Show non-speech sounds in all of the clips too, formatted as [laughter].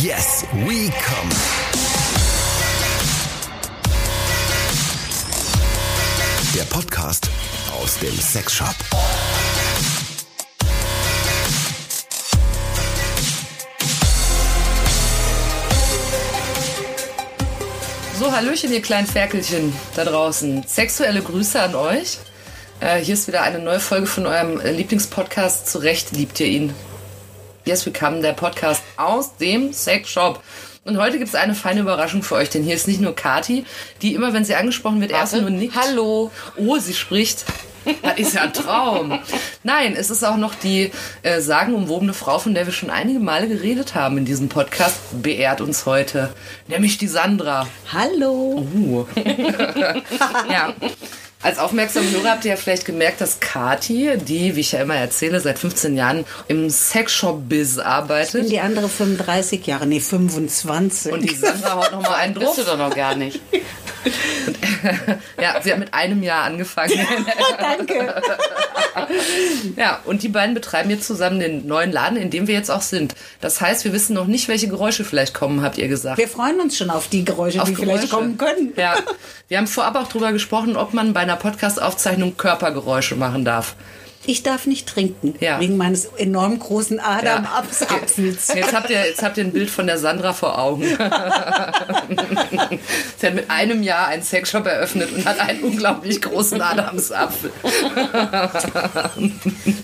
Yes, we come. Der Podcast aus dem Sexshop. So, Hallöchen, ihr kleinen Ferkelchen da draußen. Sexuelle Grüße an euch. Äh, hier ist wieder eine neue Folge von eurem äh, Lieblingspodcast. Zu Recht liebt ihr ihn. Yes, we come, der Podcast aus dem Sexshop. Und heute gibt es eine feine Überraschung für euch, denn hier ist nicht nur Kati, die immer, wenn sie angesprochen wird, erst nur nickt. Hallo. Oh, sie spricht. Das ist ja ein Traum. Nein, es ist auch noch die äh, sagenumwobene Frau, von der wir schon einige Male geredet haben in diesem Podcast, beehrt uns heute. Nämlich die Sandra. Hallo. Uh. [laughs] ja. Als aufmerksame Hörer habt ihr ja vielleicht gemerkt, dass Kati, die, wie ich ja immer erzähle, seit 15 Jahren im Sexshop-Biz arbeitet. Und die andere 35 Jahre, nee, 25. Und die Sandra haut noch mal einen Bist drauf. du doch noch gar nicht. [laughs] Ja, sie hat mit einem Jahr angefangen. [laughs] Danke. Ja, und die beiden betreiben jetzt zusammen den neuen Laden, in dem wir jetzt auch sind. Das heißt, wir wissen noch nicht, welche Geräusche vielleicht kommen, habt ihr gesagt. Wir freuen uns schon auf die Geräusche, Auf die vielleicht Geräusche. kommen können. Ja, wir haben vorab auch drüber gesprochen, ob man bei einer Podcast-Aufzeichnung Körpergeräusche machen darf. Ich darf nicht trinken, Ja. wegen meines enorm großen Adamapfels. Jetzt habt, ihr, jetzt habt ihr ein Bild von der Sandra vor Augen. [laughs] Sie hat mit einem Jahr einen Sexshop eröffnet und hat einen unglaublich großen Adamsapfel. [laughs]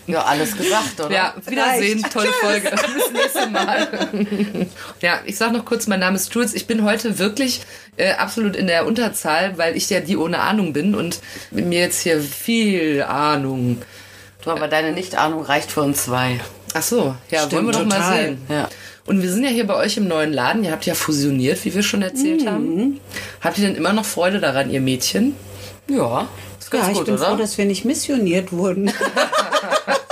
Ja, alles gesagt, oder? Ja, Wiedersehen, Reicht. tolle Folge. Bis nächste Mal. Ja, ich sag noch kurz, mein Name ist Jules. Ich bin heute wirklich äh, absolut in der Unterzahl, weil ich ja die ohne Ahnung bin und mit mir jetzt hier viel Ahnung. Du, aber deine Nichtahnung reicht für uns zwei. Ach so, ja, Stimmt, wollen wir doch mal total. sehen. Ja. Und wir sind ja hier bei euch im neuen Laden. Ihr habt ja fusioniert, wie wir schon erzählt Mhm. haben. Habt ihr denn immer noch Freude daran, ihr Mädchen? Ja, ist ganz Ja, ich gut, bin oder? froh, dass wir nicht missioniert wurden. [laughs]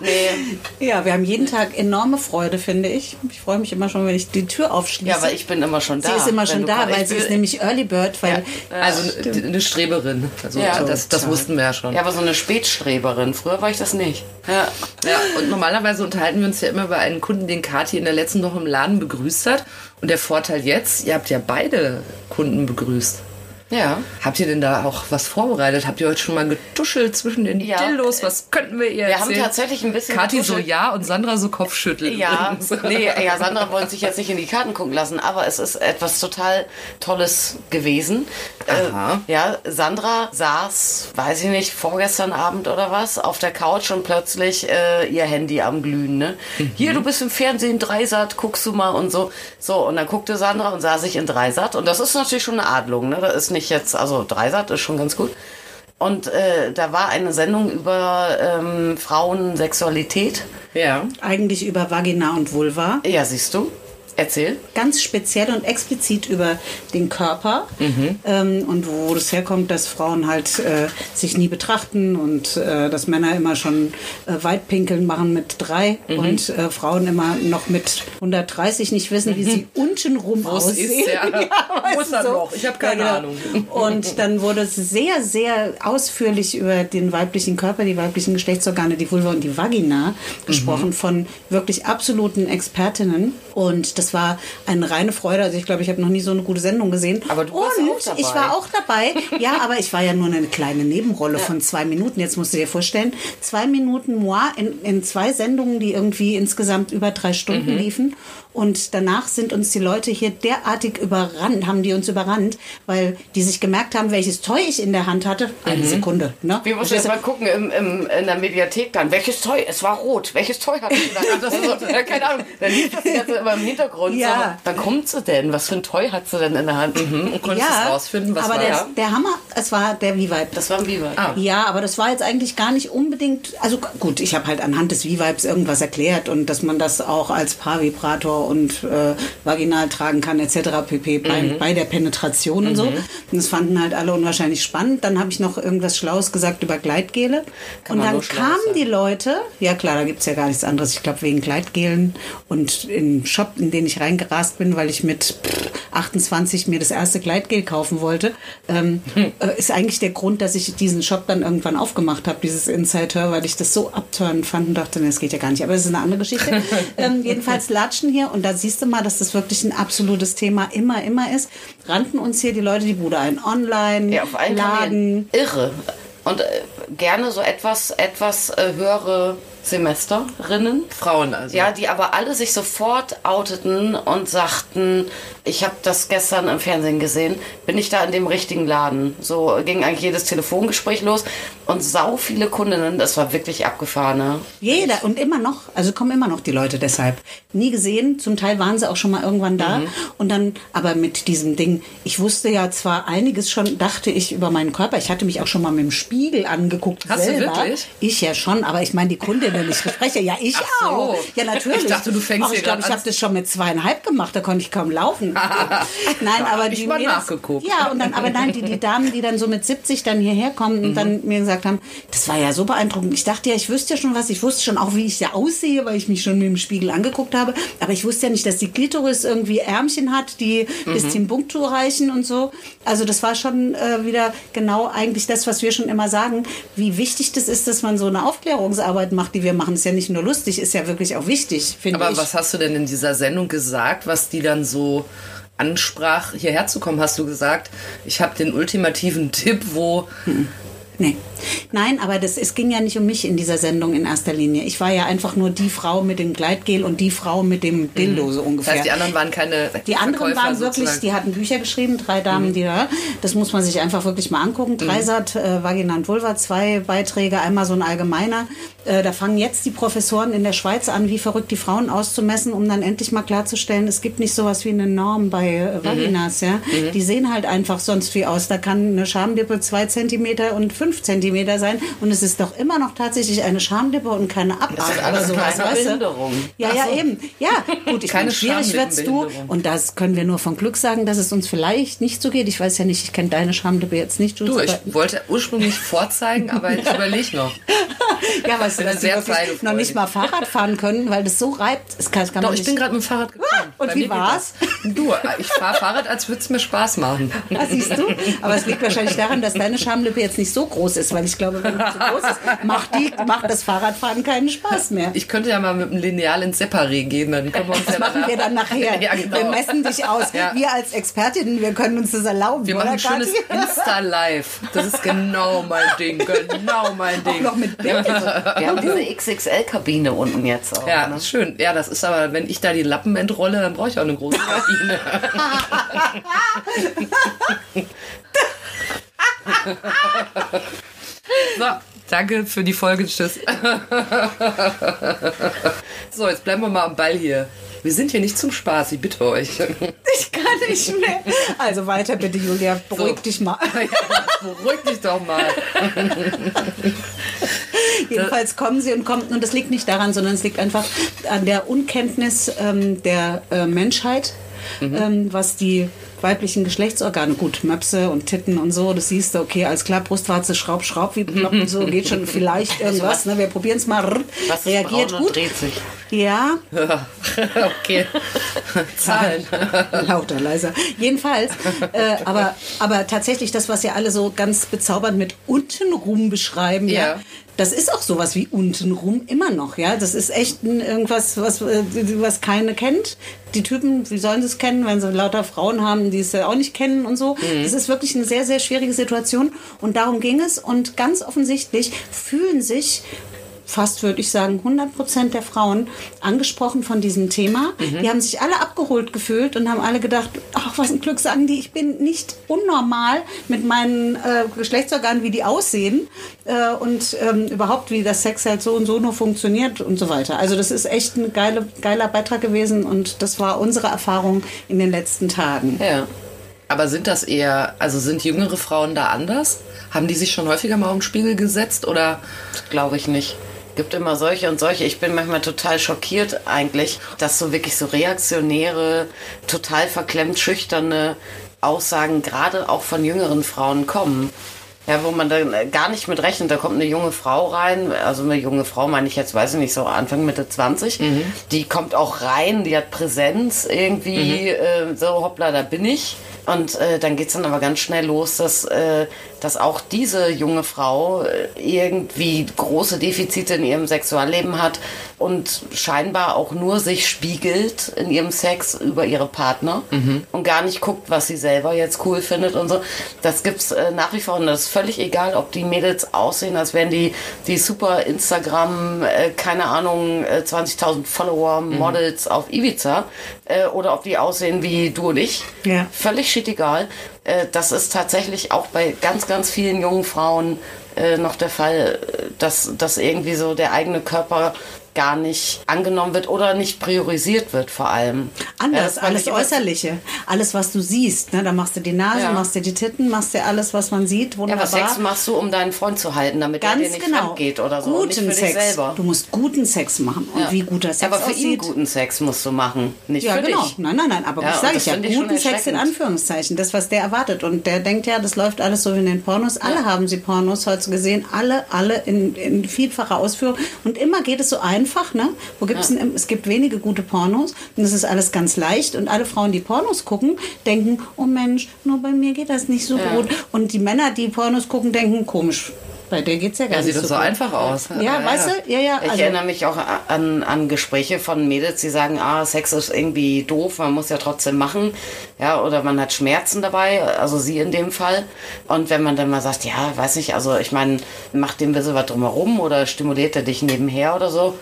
nee. ja, wir haben jeden Tag enorme Freude, finde ich. Ich freue mich immer schon, wenn ich die Tür aufschließe. Ja, aber ich bin immer schon da. Sie ist immer schon da, weil sie ist nämlich Early Bird, weil also eine, eine Streberin. Also Ja. das, das wussten wir ja schon. Ja, aber so eine Spätstreberin. Früher war ich das nicht. Ja. Ja, und normalerweise unterhalten wir uns ja immer über einen Kunden, den Kathi in der letzten Woche im Laden begrüßt hat. Und der Vorteil jetzt, ihr habt ja beide Kunden begrüßt. Ja. Habt ihr denn da auch was vorbereitet? Habt ihr heute schon mal getuschelt zwischen den Ja. Dildos? Was könnten wir ihr Wir haben erzählen? tatsächlich ein bisschen Kathi so ja und Sandra so Kopfschütteln. Ja, [laughs] nee, ja, Sandra wollte sich jetzt nicht in die Karten gucken lassen, aber es ist etwas total Tolles gewesen. Aha. Äh, ja, Sandra saß, weiß ich nicht, vorgestern Abend oder was, auf der Couch und plötzlich äh, ihr Handy am Glühen. Ne? Hier, du bist im Fernsehen, Dreisat, guckst du mal und so. So, und dann guckte Sandra und sah sich in Dreisat. Und das ist natürlich schon eine Adlung. Ne? Das ist nicht jetzt, also Dreisat ist schon ganz gut. Und äh, da war eine Sendung über ähm, Frauensexualität. Ja. eigentlich über Vagina und Vulva. Ja, siehst du. Erzähl. ganz speziell und explizit über den Körper ähm, und wo das herkommt, dass Frauen halt äh, sich nie betrachten und äh, dass Männer immer schon äh, Weitpinkeln machen mit drei und äh, Frauen immer noch mit 130 nicht wissen, wie sie untenrum Wo es aussehen. [laughs] ist, ja. ist du, er noch? Ich hab keine Ahnung. Und dann wurde es sehr, sehr ausführlich über den weiblichen Körper, die weiblichen Geschlechtsorgane, die Vulva und die Vagina gesprochen von wirklich absoluten Expertinnen. Und das war eine reine Freude. Also ich glaube, ich habe noch nie so eine gute Sendung gesehen. Aber du warst und auch dabei. ich war auch dabei. Ja, [laughs] aber ich war ja nur eine kleine Nebenrolle von zwei Minuten. Jetzt musst du dir vorstellen, zwei Minuten moi in, in zwei Sendungen, die irgendwie insgesamt über drei Stunden Mhm. liefen. Und danach sind uns die Leute hier derartig überrannt, haben die uns überrannt, weil die sich gemerkt haben, welches Toy ich in der Hand hatte. Eine Sekunde. Ne? Wir mussten jetzt mal gucken im, im, in der Mediathek dann, welches Toy, es war rot, welches Toy hat sie da? Das ist so, ja, keine Ahnung, dann lief das jetzt immer im Hintergrund. Ja. So, kommt sie denn? Was für ein Toy hat sie denn in der Hand? Und konntest du rausfinden, was aber war der, das? der Hammer, es war der V-Vibe. Das war ein Biber. Ah. Ja, aber das war jetzt eigentlich gar nicht unbedingt. Also gut, ich habe halt anhand des V-Vibes irgendwas erklärt und dass man das auch als Paarvibrator und äh, vaginal tragen kann etc. pp. Bei, Mhm. bei der Penetration und so. Und das fanden halt alle unwahrscheinlich spannend. Dann habe ich noch irgendwas Schlaues gesagt über Gleitgele. Kann und dann kamen sein. die Leute, ja klar, da gibt es ja gar nichts anderes. Ich glaube wegen Gleitgelen und im Shop, in den ich reingerast bin, weil ich mit pff, 28 mir das erste Gleitgel kaufen wollte, ähm, [laughs] äh, ist eigentlich der Grund, dass ich diesen Shop dann irgendwann aufgemacht habe, dieses Inside Her, weil ich das so abturnen fand und dachte, nee, das geht ja gar nicht. Aber das ist eine andere Geschichte. [laughs] ähm, jedenfalls latschen hier und da siehst du mal, dass das wirklich ein absolutes Thema immer, immer ist. Rannten uns hier die Leute die Bude ein. Online, Ja, auf Laden. Irre. Und äh, gerne so etwas, etwas äh, höhere Semesterinnen. Frauen also. Ja, die aber alle sich sofort outeten und sagten, ich habe das gestern im Fernsehen gesehen, bin ich da in dem richtigen Laden. So ging eigentlich jedes Telefongespräch los und sau viele Kundinnen, das war wirklich abgefahren. Ne? Jeder und immer noch, also kommen immer noch die Leute deshalb. Nie gesehen, zum Teil waren sie auch schon mal irgendwann da Mhm. und dann aber mit diesem Ding, ich wusste ja zwar einiges schon, dachte ich über meinen Körper, ich hatte mich auch schon mal mit dem Spiegel angeguckt Hast du selber. wirklich? Ich ja schon, aber ich meine die Kundinnen, ich spreche ja ich so. auch. Ja, natürlich. Ich dachte, du fängst Ach, ich glaube, ich habe das schon mit zweieinhalb gemacht, da konnte ich kaum laufen. [laughs] nein, aber hab ich die mal das- nachgeguckt. Ja, und dann aber nein, die, die Damen, die dann so mit 70 dann hierher kommen und dann mir gesagt haben, das war ja so beeindruckend. Ich dachte ja, ich wüsste ja schon was. Ich wusste schon auch, wie ich ja aussehe, weil ich mich schon mit dem Spiegel angeguckt habe. Aber ich wusste ja nicht, dass die Klitoris irgendwie Ärmchen hat, die bis zum Timbuktu reichen und so. Also das war schon äh, wieder genau eigentlich das, was wir schon immer sagen, wie wichtig das ist, dass man so eine Aufklärungsarbeit macht, die wir machen. Ist ja nicht nur lustig, ist ja wirklich auch wichtig, finde Aber ich. was hast du denn in dieser Sendung gesagt, was die dann so ansprach, hierher zu kommen? Hast du gesagt, ich habe den ultimativen Tipp, wo Nee. Nein, aber das, es ging ja nicht um mich in dieser Sendung in erster Linie. Ich war ja einfach nur die Frau mit dem Gleitgel und die Frau mit dem Dildo so das ungefähr. heißt, die anderen waren keine Die anderen Verkäufer waren wirklich, sozusagen. die hatten Bücher geschrieben, drei Damen, die da, das muss man sich einfach wirklich mal angucken. Dreisat, äh, Vagina und Vulva, zwei Beiträge, einmal so ein allgemeiner. Äh, da fangen jetzt die Professoren in der Schweiz an, wie verrückt die Frauen auszumessen, um dann endlich mal klarzustellen, es gibt nicht sowas wie eine Norm bei äh, Vaginas, ja. Die sehen halt einfach sonst wie aus. Da kann eine Schamlippe zwei Zentimeter und fünf Zentimeter sein und es ist doch immer noch tatsächlich eine Schamlippe und keine Abart ist oder sowas, keine weißt? Behinderung. Ja, ja, eben. Ja, gut, ich [laughs] Keine meine, schwierig wird's du. Und das können wir nur von Glück sagen, dass es uns vielleicht nicht so geht. Ich weiß ja nicht, ich kenne deine Schamlippe jetzt nicht. Du, ich wollte ursprünglich vorzeigen, aber ich [laughs] überlege noch. ja, weißt du, dass zeigefreudig. noch nicht mal Fahrrad fahren können, weil das so reibt. Das kann, das kann Doch, ich bin gerade mit dem Fahrrad gefahren. und Bei wie war's? das. Du, ich fahre Fahrrad, als würde es mir Spaß machen. [laughs] Ah, siehst du? Aber es liegt wahrscheinlich daran, dass deine Schamlippe jetzt nicht so groß ist, weil ich glaube, wenn die zu groß ist, macht, die, macht das Fahrradfahren keinen Spaß mehr. Ich könnte ja mal mit dem Lineal ins Separé gehen, dann können wir uns Das ja machen wir dann nachher. [laughs] Ja, genau. Wir messen dich aus. Ja. Wir als Expertinnen, wir können uns das erlauben. Wir machen oder, ein schönes? Insta-Live. Das ist genau mein Ding. Genau mein Auch Ding. noch mit Bild. Wir haben diese XXL-Kabine unten jetzt auch. Ja, ne? das ist schön. Ja, das ist aber, wenn ich da die Lappen entrolle, dann brauche ich auch eine große Kabine. [laughs] [laughs] so, danke für die Folge. Tschüss. so, jetzt bleiben wir mal am Ball hier. Wir sind hier nicht zum Spaß, ich bitte euch. Ich kann nicht mehr. Also weiter bitte, Julia. Beruhig So. dich mal. [laughs] Beruhig dich doch mal. Jedenfalls kommen sie und kommen. Und das liegt nicht daran, sondern es liegt einfach an der Unkenntnis ähm, der äh, Menschheit, ähm, was die weiblichen Geschlechtsorgane, gut, Möpse und Titten und so, das siehst du, okay, alles klar, Brustwarze, Schraub, Schraub, wie bekloppt [laughs] und so, geht schon vielleicht irgendwas, ne, wir probieren es mal, Was reagiert gut. dreht sich. Ja, [laughs] okay. [laughs] Zahlen. Lauter, leiser. Jedenfalls, äh, aber, aber tatsächlich das, was ja alle so ganz bezaubernd mit untenrum beschreiben, ja. Ja. Das ist auch sowas wie untenrum immer noch, ja. Das ist echt irgendwas, was, äh, was keine kennt. Die Typen, wie sollen sie es kennen, wenn sie lauter Frauen haben, die es ja auch nicht kennen und so. Das ist wirklich eine sehr, sehr schwierige Situation. Und darum ging es. Und ganz offensichtlich fühlen sich fast würde ich sagen 100 Prozent der Frauen angesprochen von diesem Thema. Die haben sich alle abgeholt gefühlt und haben alle gedacht, ach was ein Glück sagen die, ich bin nicht unnormal mit meinen äh, Geschlechtsorganen, wie die aussehen äh, und ähm, überhaupt wie das Sex halt so und so nur funktioniert und so weiter. Also das ist echt ein geile, geiler Beitrag gewesen und das war unsere Erfahrung in den letzten Tagen. Ja. Aber sind das eher, also sind jüngere Frauen da anders? Haben die sich schon häufiger mal um den Spiegel gesetzt oder? Glaube ich nicht. Gibt immer solche und solche. Ich bin manchmal total schockiert eigentlich, dass so wirklich so reaktionäre, total verklemmt schüchterne Aussagen gerade auch von jüngeren Frauen kommen. Ja, wo man dann gar nicht mit rechnet. Da kommt eine junge Frau rein, also eine junge Frau meine ich jetzt, weiß ich nicht, so Anfang, Mitte 20. Die kommt auch rein, die hat Präsenz irgendwie, äh, so hoppla, da bin ich. Und äh, dann geht's dann aber ganz schnell los, dass, äh, dass auch diese junge Frau äh, irgendwie große Defizite in ihrem Sexualleben hat und scheinbar auch nur sich spiegelt in ihrem Sex über ihre Partner und gar nicht guckt, was sie selber jetzt cool findet und so. Das gibt's äh, nach wie vor und das ist völlig egal, ob die Mädels aussehen, als wären die, die super Instagram, äh, keine Ahnung, äh, 20.000 Follower, Models auf Ibiza äh, oder ob die aussehen wie du und ich. Ja. Völlig shit egal. Äh, das ist tatsächlich auch bei ganz, ganz vielen jungen Frauen äh, noch der Fall, äh, dass, dass irgendwie so der eigene Körper gar nicht angenommen wird oder nicht priorisiert wird vor allem. Ja, Anders, fand alles Äußerliche. Alles, was du siehst. Ne? Da machst du die Nase, Ja. machst du die Titten, machst du alles, was man sieht. Ja, Wunderbar. aber Sex machst du, um deinen Freund zu halten, damit er dir Ganz nicht genau. geht oder so. Guten für Sex. dich selber. Du musst guten Sex machen. Und Ja. wie guter Sex Ja, aber für ihn guten Sex musst du machen, nicht Ja, für genau. dich. Nein, nein, nein. Aber Ja, ich sage ich ja, guten Sex in. Anführungszeichen. Das, was der erwartet. Und der denkt ja, das läuft alles so wie in den Pornos. Alle haben sie Pornos heute gesehen. Alle, alle in, in vielfacher Ausführung. Und immer geht es so einfach. Ne? Wo gibt's denn, es gibt wenige gute Pornos. Und es ist alles ganz leicht. Und alle Frauen, die Pornos gucken, denken, oh Mensch, nur bei mir geht das nicht so gut. Und die Männer, die Pornos gucken, denken, komisch. Bei der geht's ja gar Ja, nicht sieht so so einfach aus. Ja, weißt du? Ja, ja. Ich Also, erinnere mich auch an, an Gespräche von Mädels, die sagen, ah, Sex ist irgendwie doof, man muss ja trotzdem machen. Ja, oder man hat Schmerzen dabei, also sie in dem Fall. Und wenn man dann mal sagt, ja, weiß nicht, also ich meine, macht dem ein bisschen was drumherum oder stimuliert er dich nebenher oder so?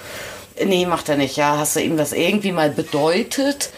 Nee, macht er nicht. Ja, hast du ihm das irgendwie mal bedeutet?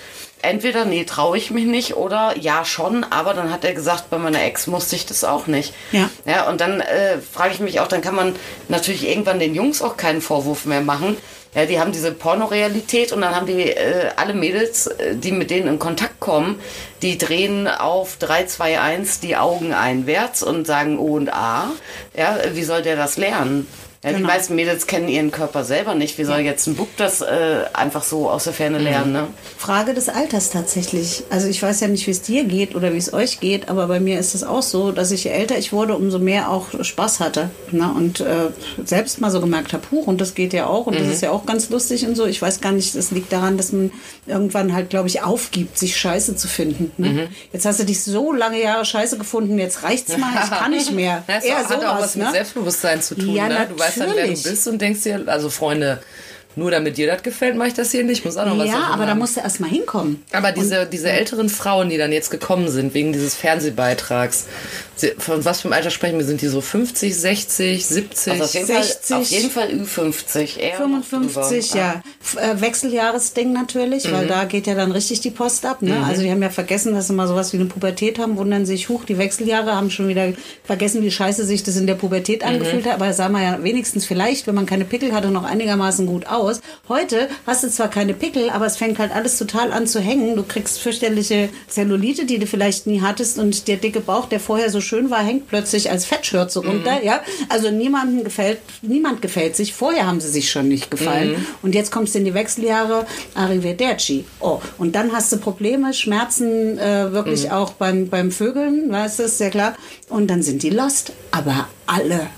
Entweder, nee, traue ich mich nicht oder ja schon, aber dann hat er gesagt, bei meiner Ex musste ich das auch nicht. Ja. Ja, und dann äh, frage ich mich auch, dann kann man natürlich irgendwann den Jungs auch keinen Vorwurf mehr machen. Ja, die haben diese Pornorealität und dann haben die äh, alle Mädels, äh, die mit denen in Kontakt kommen, die drehen auf 3, 2, 1 die Augen einwärts und sagen O und A. Ja, wie soll der das lernen? Ja, Genau. Die meisten Mädels kennen ihren Körper selber nicht. Wie soll jetzt ein Bub das äh, einfach so aus der Ferne lernen? Ne? Frage des Alters tatsächlich. Also ich weiß ja nicht, wie es dir geht oder wie es euch geht, aber bei mir ist es auch so, dass ich je älter ich wurde, umso mehr auch Spaß hatte. Ne? Und äh, selbst mal so gemerkt habe, huch, und das geht ja auch und das ist ja auch ganz lustig und so. Ich weiß gar nicht, es liegt daran, dass man irgendwann halt, glaube ich, aufgibt, sich scheiße zu finden. Ne? Jetzt hast du dich so lange Jahre scheiße gefunden, jetzt reicht's mal, ich kann nicht mehr. [laughs] Das Eher hat auch sowas, was mit ne? Selbstbewusstsein zu tun. Ja, ne? Du weißt dann, wer du bist und denkst dir, also Freunde, nur damit dir das gefällt, mache ich das hier nicht. Ich muss auch noch was Ja, aber da musst du erst mal hinkommen. Aber diese, diese älteren Frauen, die dann jetzt gekommen sind, wegen dieses Fernsehbeitrags, sie- von was für einem Alter sprechen wir? Sind die so 50, 60, 70? Also auf jeden, 60. Fall, auf jeden Fall Ü50. Eher noch 55, drüber. ja. F- Äh, Wechseljahresding natürlich, weil da geht ja dann richtig die Post ab. Ne? Also die haben ja vergessen, dass sie mal sowas wie eine Pubertät haben, wundern sich, huch, die Wechseljahre haben schon wieder vergessen, wie scheiße sich das in der Pubertät angefühlt hat. Aber sah man ja wenigstens vielleicht, wenn man keine Pickel hatte, noch einigermaßen gut aus. Heute hast du zwar keine Pickel, aber es fängt halt alles total an zu hängen. Du kriegst fürchterliche Zellulite, die du vielleicht nie hattest und der dicke Bauch, der vorher so schön war, hängt plötzlich als Fettschürze runter. Ja? Also niemandem gefällt, niemand gefällt sich. Vorher haben sie sich schon nicht gefallen. Und jetzt kommst du in die Wechseljahre, arrivederci. Oh, und dann hast du Probleme, Schmerzen äh, wirklich auch beim, beim Vögeln, weißt du, ist ja klar. Und dann sind die lost. Aber alle,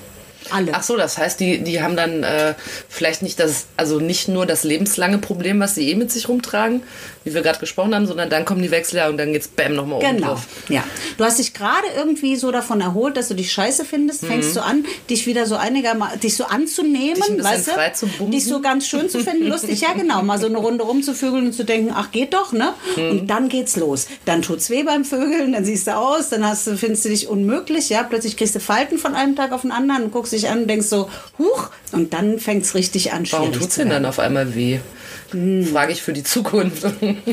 alle. Ach so, das heißt, die, die haben dann äh, vielleicht nicht das, also nicht nur das lebenslange Problem, was sie eh mit sich rumtragen, wie wir gerade gesprochen haben, sondern dann kommen die Wechseljahre und dann geht's bam nochmal oben Genau, drauf. ja. Du hast dich gerade irgendwie so davon erholt, dass du dich scheiße findest, fängst du an, dich wieder so einigermaßen, dich so anzunehmen, Dich weißt du? zu bumsen. dich so ganz schön zu finden, [laughs] lustig, ja genau, mal so eine Runde rumzuvögeln und zu denken, ach geht doch, ne? Und dann geht's los. Dann tut's weh beim Vögeln, dann siehst du aus, dann hast du, findest du dich unmöglich, ja, plötzlich kriegst du Falten von einem Tag auf den anderen und guckst dich an und denkst so, huch, und dann fängt's richtig an, Warum tut's denn dann auf einmal weh? Frage ich für die Zukunft.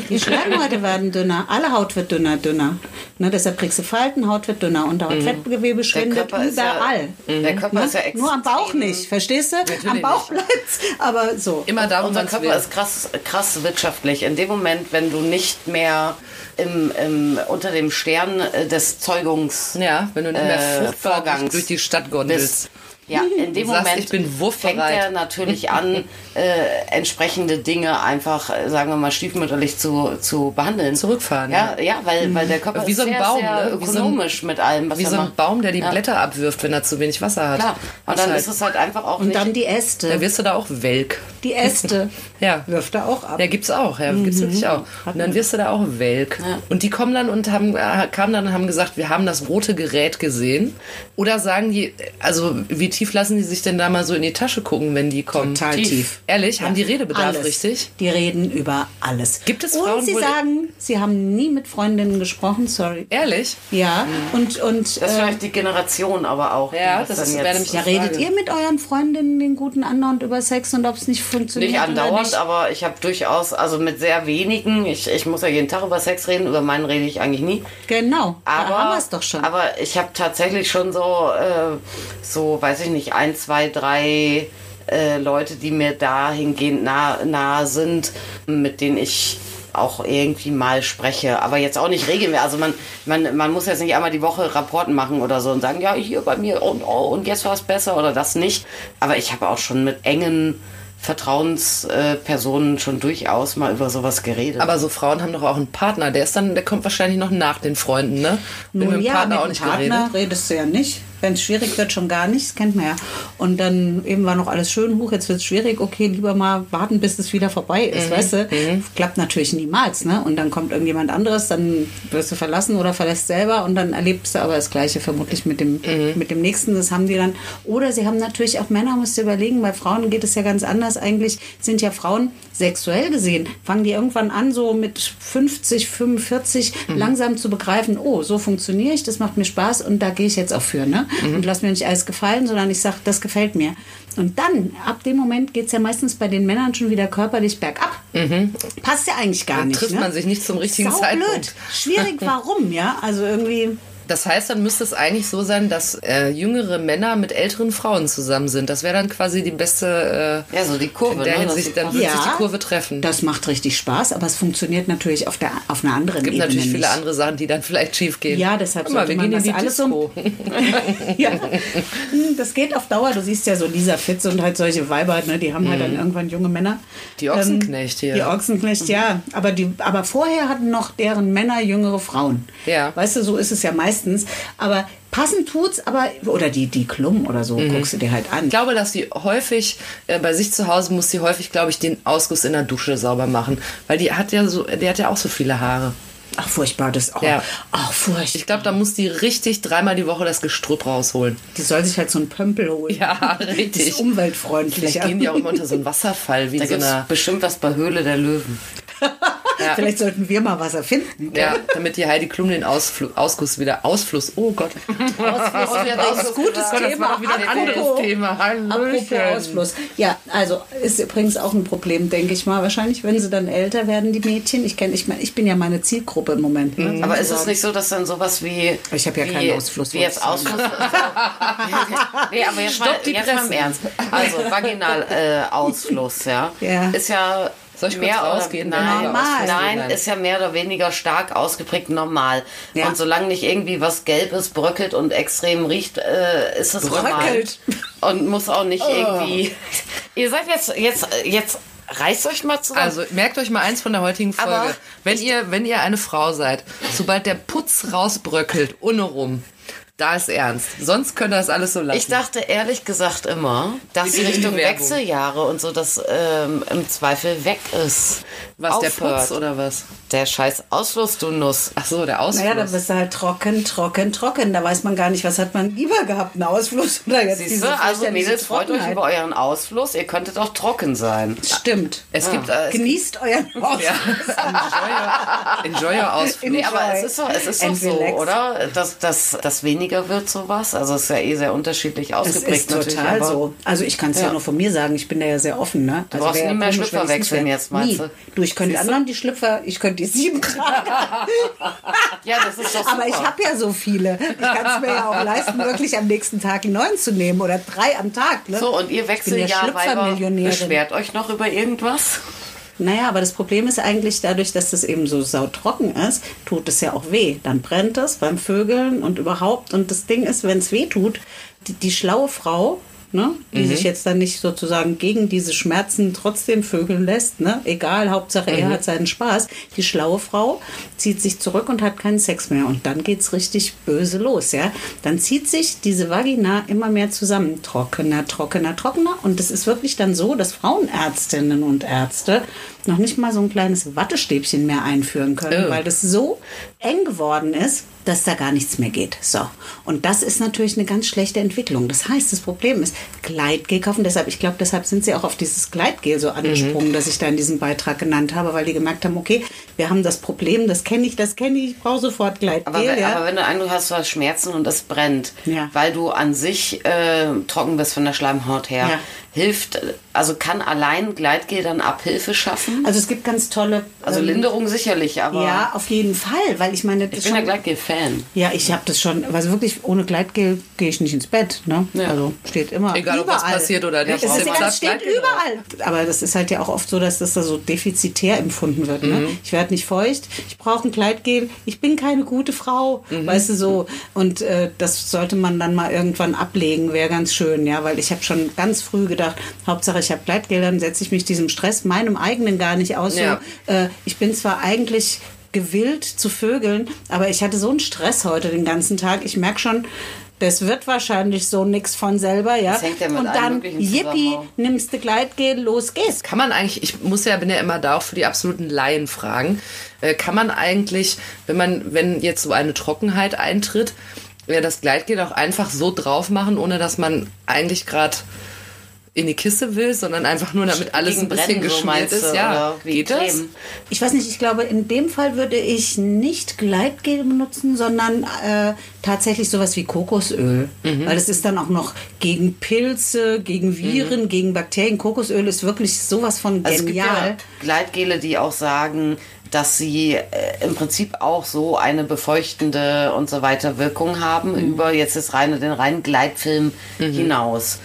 Die Schleimhäute [laughs] werden dünner, alle Haut wird dünner, dünner. Ne, deshalb kriegst du Falten, Haut wird dünner und Hautfettgewebe schwindet Körper ist ja- überall. der Körper Ne? ist ja extrem- Nur am Bauch nicht, verstehst du? Am Bauch bleibt's, aber so. Immer da, wo Unser Körper will. ist krass, krass wirtschaftlich. In dem Moment, wenn du nicht mehr im, im, unter dem Stern äh, des Zeugungs Ja, wenn du nicht mehr äh, Vorgangs durch die Stadt gondelst. Ja, in dem sagst, Moment ich bin fängt er natürlich [laughs] an, äh, entsprechende Dinge einfach, äh, sagen wir mal, stiefmütterlich zu, zu behandeln. Zurückfahren, Ja, ja, weil, weil der Körper Wie so ist ein sehr, Baum, sehr ne? Wie so ein- ökonomisch mit allem, was Wie er so ein macht. Baum, der die Ja. Blätter abwirft, wenn er zu wenig Wasser hat. Klar. Und dann halt. ist es halt einfach auch und nicht... dann die Da Äste. wirst du da auch welk. Die Äste [laughs] Ja. wirft er auch ab. Ja, gibt's auch, ja, gibt's wirklich auch. Und dann wirst du da auch welk. Und die kommen dann und haben, äh, kamen dann und haben gesagt, wir haben das rote Gerät gesehen. Oder sagen die, also wie tief lassen die sich denn da mal so in die Tasche gucken, wenn die kommen? Total tief. Ehrlich, haben die Redebedarf alles. richtig? Die reden über alles. Gibt es Und Frauen, sie wo- sagen, sie haben nie mit Freundinnen gesprochen, sorry. Ehrlich? Ja, und, und Das ist äh, vielleicht die Generation aber auch. Ja, das jetzt- wäre nämlich ja, redet ihr mit euren Freundinnen den guten andauernd über Sex und ob es nicht funktioniert Nicht andauernd, nicht? aber ich habe durchaus, also mit sehr wenigen, ich, ich muss ja jeden Tag über Sex reden, über meinen rede ich eigentlich nie. Genau, Aber, da haben wir es doch schon. Aber ich habe tatsächlich schon so, äh, so, weiß ich nicht, ein, zwei, drei äh, Leute, die mir dahingehend nah, nahe sind, mit denen ich auch irgendwie mal spreche, aber jetzt auch nicht regelmäßig. Also man, man, man muss jetzt nicht einmal die Woche Rapporten machen oder so und sagen, ja, hier bei mir und, oh, und jetzt war es besser oder das nicht. Aber ich habe auch schon mit engen Vertrauenspersonen schon durchaus mal über sowas geredet. Aber so Frauen haben doch auch einen Partner, der ist dann, der kommt wahrscheinlich noch nach den Freunden, ne? Nun mit dem ja, Partner mit auch dem nicht Partner geredet. redest du ja nicht. Wenn es schwierig wird, schon gar nicht. Das kennt man ja. Und dann eben war noch alles schön hoch, jetzt wird es schwierig. Okay, lieber mal warten, bis es wieder vorbei ist, weißt du? Klappt natürlich niemals, ne? Und dann kommt irgendjemand anderes, dann wirst du verlassen oder verlässt selber und dann erlebst du aber das Gleiche vermutlich mit dem, mit dem Nächsten. Das haben die dann. Oder sie haben natürlich auch Männer, musst du überlegen, bei Frauen geht es ja ganz anders. Eigentlich sind ja Frauen sexuell gesehen, fangen die irgendwann an, so mit 50, 45 langsam zu begreifen, oh, so funktioniere ich, das macht mir Spaß und da gehe ich jetzt auch für, ne? Und lass mir nicht alles gefallen, sondern ich sage, das gefällt mir. Und dann, ab dem Moment geht es ja meistens bei den Männern schon wieder körperlich bergab. Passt ja eigentlich gar Dann nicht. trifft ne? man sich nicht zum richtigen Sau Zeitpunkt. blöd. Schwierig, warum, ja? Also irgendwie. Das heißt, dann müsste es eigentlich so sein, dass äh, jüngere Männer mit älteren Frauen zusammen sind. Das wäre dann quasi die beste. Äh, Ja, so die Kurve, In der ne, dass Hinsicht, dann Kurve- wird sich die Kurve treffen. Das macht richtig Spaß, aber es funktioniert natürlich auf, der, auf einer anderen Es gibt Ebene natürlich viele nicht. andere Sachen, die dann vielleicht schief gehen. Ja, deshalb Guck mal, sollte wir man gehen in das die alles Disco. [laughs] ja. Hm, Das geht auf Dauer. Du siehst ja so Lisa Fitz und halt solche Weiber, ne, die haben halt dann irgendwann junge Männer. Mhm. Die Ochsenknecht hier. Die Ochsenknecht, ja. Aber, die, aber vorher hatten noch deren Männer jüngere Frauen. Ja. Weißt du, so ist es ja meistens. Aber passend tut's, aber, oder die, die Klum oder so, Mhm. guckst du dir halt an. Ich glaube, dass die häufig, äh, bei sich zu Hause muss sie häufig, glaube ich, den Ausguss in der Dusche sauber machen. Weil die hat ja so, die hat ja auch so viele Haare. Ach, furchtbar, das auch. Ja. Ach, furchtbar. Ich glaube, da muss die richtig dreimal die Woche das Gestrüpp rausholen. Die soll sich halt so einen Pömpel holen. Ja, [laughs] Das richtig. ist umweltfreundlich. Vielleicht gehen die auch immer unter so einen Wasserfall, wie Da in so einer. bestimmt was bei Höhle der Löwen. [laughs] Vielleicht sollten wir mal was erfinden. Ja, damit die Heidi Klum den Ausflu Ausguss wieder, Ausfluss, oh Gott. Ausfluss, gutes Gott, das Thema. war doch wieder ein anderes Apropos- Thema. Apropos. Ausfluss. Ja, also ist übrigens auch ein Problem, denke ich mal. Wahrscheinlich, wenn sie dann älter werden, die Mädchen. Ich kenne, ich meine, ich bin ja meine Zielgruppe im Moment. Ne? Aber ist es nicht so, dass dann sowas wie. Ich hab ja wie, keinen Ausfluss, Wie jetzt. Ausfluss. [laughs] nee, aber jetzt, mal, Stopp die jetzt mal im. Ernst. Also, Vaginal äh, Ausfluss, ja. Ja. Ist ja. Soll ich mehr oder, rausgehen? Nein, nein, ist ja mehr oder weniger stark ausgeprägt normal. Ja. Und solange nicht irgendwie was Gelbes bröckelt und extrem riecht, äh, ist es Bröckelt? normal. Und muss auch nicht irgendwie. [laughs] Ihr seid jetzt, jetzt, jetzt reißt euch mal zusammen. Also merkt euch mal eins von der heutigen Folge. Aber wenn ihr, wenn ihr eine Frau seid, sobald der Putz rausbröckelt, ohne rum, da ist ernst. Sonst könnt ihr das alles so lassen. Ich dachte ehrlich gesagt immer, dass die Richtung Werbung. Wechseljahre und so das ähm, im Zweifel weg ist. was, der Aufhört. Putz oder was? Der scheiß Ausfluss, du Nuss. Ach so, der Ausfluss. Naja, da bist du halt trocken, trocken, trocken. Da weiß man gar nicht, was hat man lieber gehabt, einen Ausfluss oder jetzt Siehst diese also Mädels, freut euch über euren Ausfluss. Ihr könntet auch trocken sein. Stimmt. es gibt, äh, es Genießt euren Ausfluss. Ja. Enjoy, enjoy your Ausflug. Nee, aber es ist, so, es ist so, relax. oder? Dass, dass, dass weniger wird sowas. Also es ist ja eh sehr unterschiedlich ausgeprägt ist natürlich. total so. Also ich kann es ja. Ja. nur von mir sagen, ich bin da ja sehr offen. Ne? Du also brauchst nie mehr komisch, Schlüpfer wechseln jetzt, meinst Nie. du? Du, ich könnte anderen die Schlüpfer, ich könnte die sieben tragen. [laughs] Ja, das ist doch super. Aber ich habe ja so viele. Ich kann es mir ja auch leisten, wirklich am nächsten Tag neuen zu nehmen oder drei am Tag. Ne? so, und ihr der Wechseljahrweiber Schlüpfermillionärin. beschwert euch noch über irgendwas? Naja, aber das Problem ist eigentlich dadurch, dass das eben so sautrocken ist, tut es ja auch weh. Dann brennt es beim Vögeln und überhaupt. Und das Ding ist, wenn es weh tut, die, die schlaue Frau ne? die Mhm. sich jetzt dann nicht sozusagen gegen diese Schmerzen trotzdem vögeln lässt. Ne? Egal, Hauptsache Mhm. er hat seinen Spaß. Die schlaue Frau zieht sich zurück und hat keinen Sex mehr. Und dann geht's richtig böse los. Ja? Dann zieht sich diese Vagina immer mehr zusammen. Trockener, trockener, trockener. Und es ist wirklich dann so, dass Frauenärztinnen und Ärzte noch nicht mal so ein kleines Wattestäbchen mehr einführen können, Oh. weil das so eng geworden ist, dass da gar nichts mehr geht. So. Und das ist natürlich eine ganz schlechte Entwicklung. Das heißt, das Problem ist, Gleitgel kaufen. Deshalb, ich glaube, deshalb sind sie auch auf dieses Gleitgel so angesprungen, das ich da in diesem Beitrag genannt habe, weil die gemerkt haben, okay, wir haben das Problem, das kenne ich, das kenne ich, ich brauche sofort Gleitgel. Aber, wenn- ja. aber wenn du Eindruck hast, du hast Schmerzen und es brennt, Ja. weil du an sich äh, trocken bist von der Schleimhaut her, Ja. Hilft, also kann allein Gleitgel dann Abhilfe schaffen? also es gibt ganz tolle. Also ähm, Linderung sicherlich, aber Ja, auf jeden Fall, weil ich meine, das ich bin ja schon- Gleitgel-Fan. Ja, ich habe das schon, also wirklich ohne Gleitgel gehe ich nicht ins Bett. Ne? Ja. Also steht immer Egal, ob überall. was passiert oder nicht, Es ist egal, steht Gleitgel drauf. überall. Aber das ist halt ja auch oft so, dass das da so defizitär empfunden wird. Ne? Mhm. Ich werde nicht feucht, ich brauche ein Gleitgel, ich bin keine gute Frau, Mhm. weißt du so. Und äh, das sollte man dann mal irgendwann ablegen, wäre ganz schön, ja, weil ich habe schon ganz früh gedacht, Hauptsache ich habe Gleitgel, dann setze ich mich diesem Stress meinem eigenen gar nicht aus. Ja. So, äh, ich bin zwar eigentlich gewillt zu vögeln, aber ich hatte so einen Stress heute den ganzen Tag. Ich merke schon, das wird wahrscheinlich so nix von selber, ja. Das hängt ja mit Und dann, yippie, nimmst du Gleitgel, los geht's. Kann man eigentlich, ich muss ja, bin ja immer da auch für die absoluten Laien fragen, äh, kann man eigentlich, wenn man, wenn jetzt so eine Trockenheit eintritt, ja, das Gleitgel auch einfach so drauf machen, ohne dass man eigentlich gerade in die Kiste will, sondern einfach nur damit alles ein bisschen Brennen, so geschmiert meinst ist. Ja, geht das? Ich weiß nicht, ich glaube, in dem Fall würde ich nicht Gleitgel benutzen, sondern äh, tatsächlich sowas wie Kokosöl. Mhm. Weil es ist dann auch noch gegen Pilze, gegen Viren, gegen Bakterien. Kokosöl ist wirklich sowas von Also es gibt ja genial. Gleitgele, die auch sagen, dass sie äh, im Prinzip auch so eine befeuchtende und so weiter Wirkung haben Mhm. über jetzt das reine, den reinen Gleitfilm hinaus.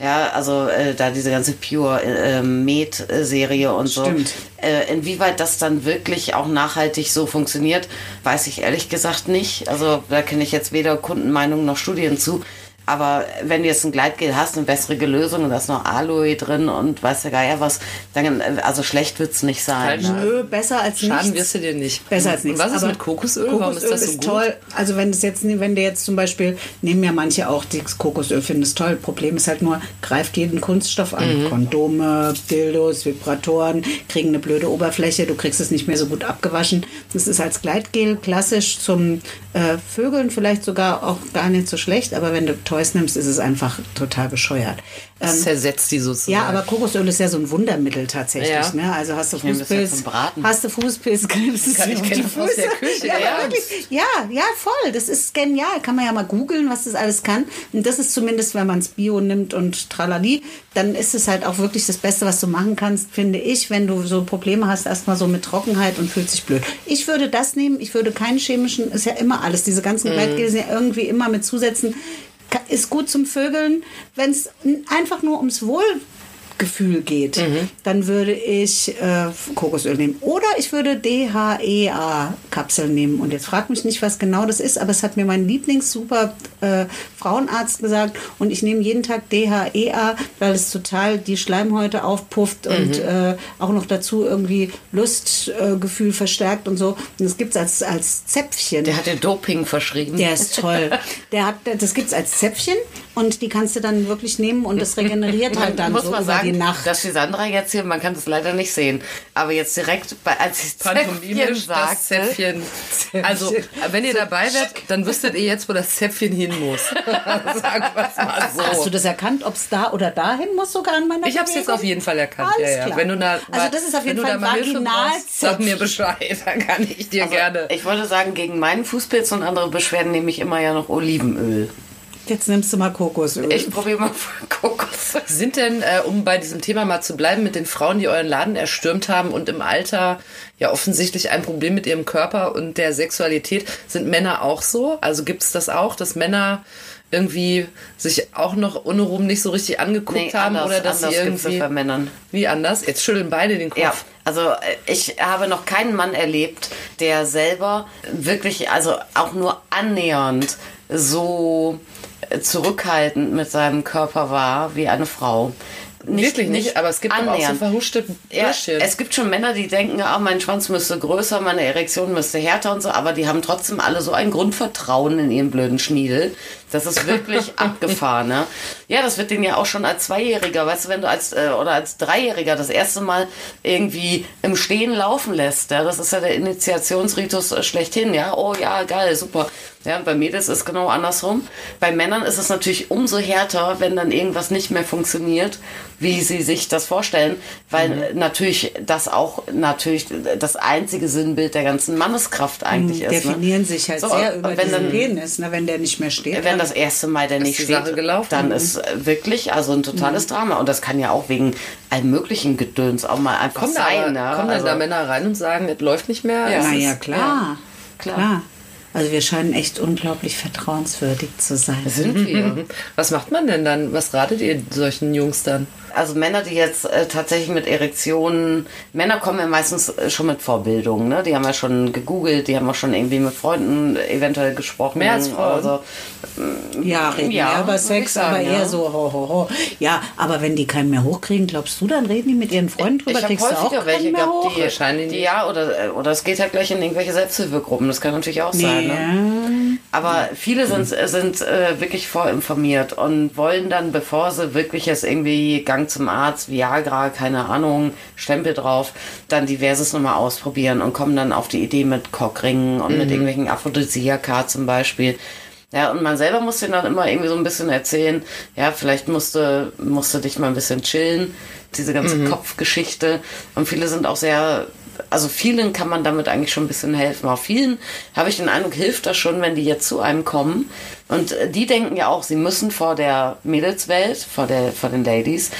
Ja, also äh, da diese ganze Pure äh, Med-Serie und so. Stimmt. Äh, inwieweit das dann wirklich auch nachhaltig so funktioniert, weiß ich ehrlich gesagt nicht. Also da kenne ich jetzt weder Kundenmeinungen noch Studien zu. Aber wenn du jetzt ein Gleitgel hast, eine wässrige Lösung und da ist noch Aloe drin und weiß der Geier was, dann, also schlecht wird's nicht sein. Ne? Nö, besser als Schaden nichts. wirst du dir nicht. Besser als nichts. Und was ist Aber mit Kokosöl? Warum ist das so gut? toll. Also wenn das jetzt, wenn der jetzt zum Beispiel, nehmen ja manche auch das Kokosöl, finden es toll. Problem ist halt nur, greift jeden Kunststoff an. Mhm. Kondome, Dildos, Vibratoren, kriegen eine blöde Oberfläche, du kriegst es nicht mehr so gut abgewaschen. Das ist als Gleitgel klassisch zum äh, Vögeln vielleicht sogar auch gar nicht so schlecht, aber wenn du Toys nimmst, ist es einfach total bescheuert. Das zersetzt die sozusagen. Ja, aber Kokosöl ist ja so ein Wundermittel tatsächlich. Ja. Ne? Also hast du das ja Fußpilz, hast du Fußpilz, [laughs] klebst es Kann ich kennen die aus der. Küche, Ja, ja. wirklich. ja, ja, voll. Das ist genial. Kann man ja mal googeln, was das alles kann. Und das ist zumindest, wenn man es Bio nimmt und tralali, dann ist es halt auch wirklich das Beste, was du machen kannst, finde ich, wenn du so Probleme hast, erstmal so mit Trockenheit und fühlt sich blöd. Ich würde das nehmen. Ich würde keinen chemischen, ist ja immer alles. Diese ganzen Mhm. Gleitgel sind ja irgendwie immer mit Zusätzen ist gut zum Vögeln. Wenn es einfach nur ums Wohlgefühl geht, Mhm. dann würde ich äh, Kokosöl nehmen. Oder ich würde DHEA-Kapseln nehmen. Und jetzt fragt mich nicht, was genau das ist, aber es hat mir mein Lieblings-super äh, Frauenarzt gesagt. Und ich nehme jeden Tag DHEA, weil es total die Schleimhäute aufpufft und Mhm. äh, auch noch dazu irgendwie Lustgefühl äh, Gefühl verstärkt und so. Und das gibt es als, als Zäpfchen. Der hat dir Doping verschrieben. Der ist toll. [laughs] Der hat, das gibt's als Zäpfchen und die kannst du dann wirklich nehmen und das regeneriert halt dann muss so man über sagen, die Nacht. dass die Sandra jetzt hier, man kann das leider nicht sehen, aber jetzt direkt bei, als ich Pantomimisch Zäpfchen das sagte, Zäpfchen. Also, wenn ihr dabei wärt, dann wüsstet ihr jetzt, wo das Zäpfchen hin muss. [laughs] Es mal Hast so. du das erkannt, ob es da oder dahin muss sogar an meiner Ich habe es jetzt auf jeden Fall erkannt. Alles ja, ja. klar. Wenn du da, Also das ist auf jeden Fall da Hilfe brauchst, sag mir. Bescheid, dann kann ich dir Also, gerne. Ich wollte sagen, gegen meinen Fußpilz und andere Beschwerden nehme ich immer ja noch Olivenöl. Jetzt nimmst du mal Kokosöl. Ich probiere mal Kokos. Sind denn, äh, um bei diesem Thema mal zu bleiben, mit den Frauen, die euren Laden erstürmt haben und im Alter ja offensichtlich ein Problem mit ihrem Körper und der Sexualität, sind Männer auch so? Also gibt es das auch, dass Männer irgendwie sich auch noch ohne Rum nicht so richtig angeguckt haben oder dass sie anders irgendwie bei Männern. wie anders? Jetzt schütteln beide den Kopf. Ja, also äh, ich habe noch keinen Mann erlebt, der selber wirklich, also auch nur annähernd so zurückhaltend mit seinem Körper war wie eine Frau. Wirklich nicht, aber es gibt auch so verhuschte Ja, Bürschchen. es gibt schon Männer, die denken, ah, mein Schwanz müsste größer, meine Erektion müsste härter und so, aber die haben trotzdem alle so ein Grundvertrauen in ihren blöden Schniedel. Das ist wirklich [laughs] abgefahren, ne? Ja, das wird denen ja auch schon als Zweijähriger, weißt du, wenn du als, äh, oder als Dreijähriger das erste Mal irgendwie im Stehen laufen lässt, ja, das ist ja der Initiationsritus äh, schlechthin, ja, oh ja, geil, super. Ja, bei Mädels ist es genau andersrum. Bei Männern ist es natürlich umso härter, wenn dann irgendwas nicht mehr funktioniert, wie sie sich das vorstellen, weil Mhm. natürlich das auch natürlich das einzige Sinnbild der ganzen Manneskraft eigentlich ist. Mhm. definieren ne? sich halt So, sehr über dann- Penis, ne, wenn der nicht mehr steht. Wenn das erste Mal der nicht die steht, Sache gelaufen. dann Mhm. ist äh, wirklich also ein totales Drama. Und das kann ja auch wegen allem möglichen Gedöns auch mal einfach kommen da, sein. aber, ne? kommen dann also, da Männer rein und sagen, es läuft nicht mehr? Ja. Ist- ja, klar. klar. klar. Also wir scheinen echt unglaublich vertrauenswürdig zu sein. sind wir. Was macht man denn dann? Was ratet ihr solchen Jungs dann? Also Männer, die jetzt äh, tatsächlich mit Erektionen, Männer kommen ja meistens äh, schon mit Vorbildung, ne? Die haben ja schon gegoogelt, die haben auch schon irgendwie mit Freunden eventuell gesprochen. Mehr als Frauen? Also, Ja, reden Ja, mehr über ich Sex, sagen, aber eher ja. so ho, ho, ho. Ja, aber wenn die keinen mehr hochkriegen, glaubst du, dann reden die mit ihren Freunden drüber? ich habe Kriegst du auch häufiger welche gehabt, die, die ja, oder, äh, oder es geht halt gleich in irgendwelche Selbsthilfegruppen, das kann natürlich auch sein. Ne? Aber viele sind, sind äh, wirklich vorinformiert und wollen dann, bevor sie wirklich jetzt irgendwie Gang zum Arzt, Viagra, keine Ahnung, Stempel drauf, dann diverses nochmal ausprobieren und kommen dann auf die Idee mit Cockringen und mit irgendwelchen Aphrodisiaka zum Beispiel. Ja, und man selber muss den dann immer irgendwie so ein bisschen erzählen, ja, vielleicht musste, musste dich mal ein bisschen chillen, diese ganze Kopfgeschichte. Und viele sind auch sehr, also vielen kann man damit eigentlich schon ein bisschen helfen. Auch vielen habe ich den Eindruck, hilft das schon, wenn die jetzt zu einem kommen. Und äh, die denken ja auch, sie müssen vor der Mädelswelt, vor der, vor den Ladies,